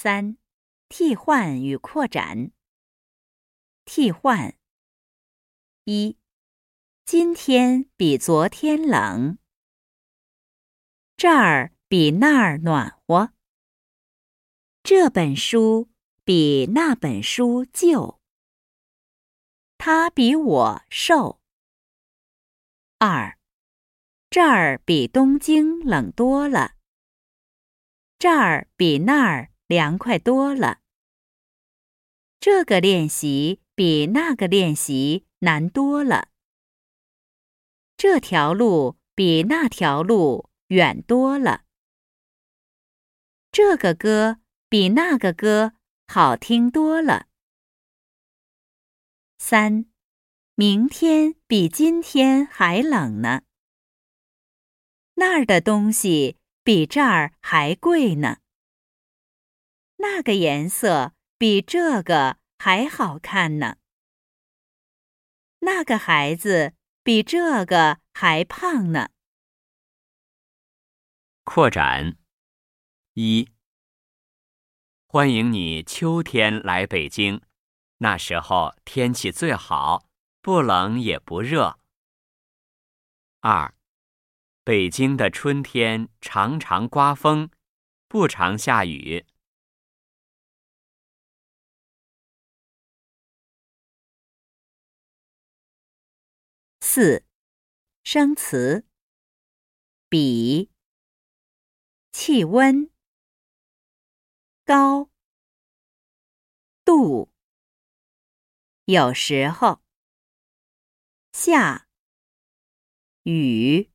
三、替换与扩展。替换：一、今天比昨天冷，这儿比那儿暖和。这本书比那本书旧，他比我瘦。二，这儿比东京冷多了，这儿比那儿凉快多了。这个练习比那个练习难多了。这条路比那条路远多了。这个歌比那个歌好听多了。三，明天比今天还冷呢。那儿的东西比这儿还贵呢。那个颜色。比这个还好看呢。那个孩子比这个还胖呢。扩展一，欢迎你秋天来北京，那时候天气最好，不冷也不热。二，北京的春天常常刮风，不常下雨。四，生词：比、气温、高、度、有时候、下、雨、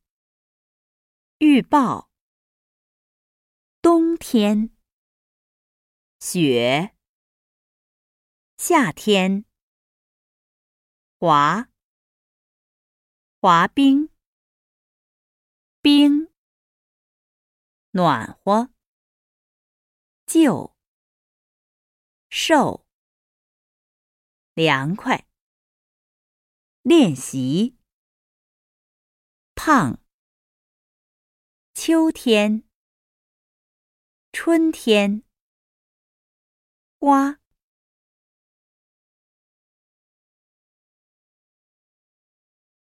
预报、冬天、雪、夏天、滑。滑冰，冰，暖和，旧，瘦，凉快，练习，胖，秋天，春天，花。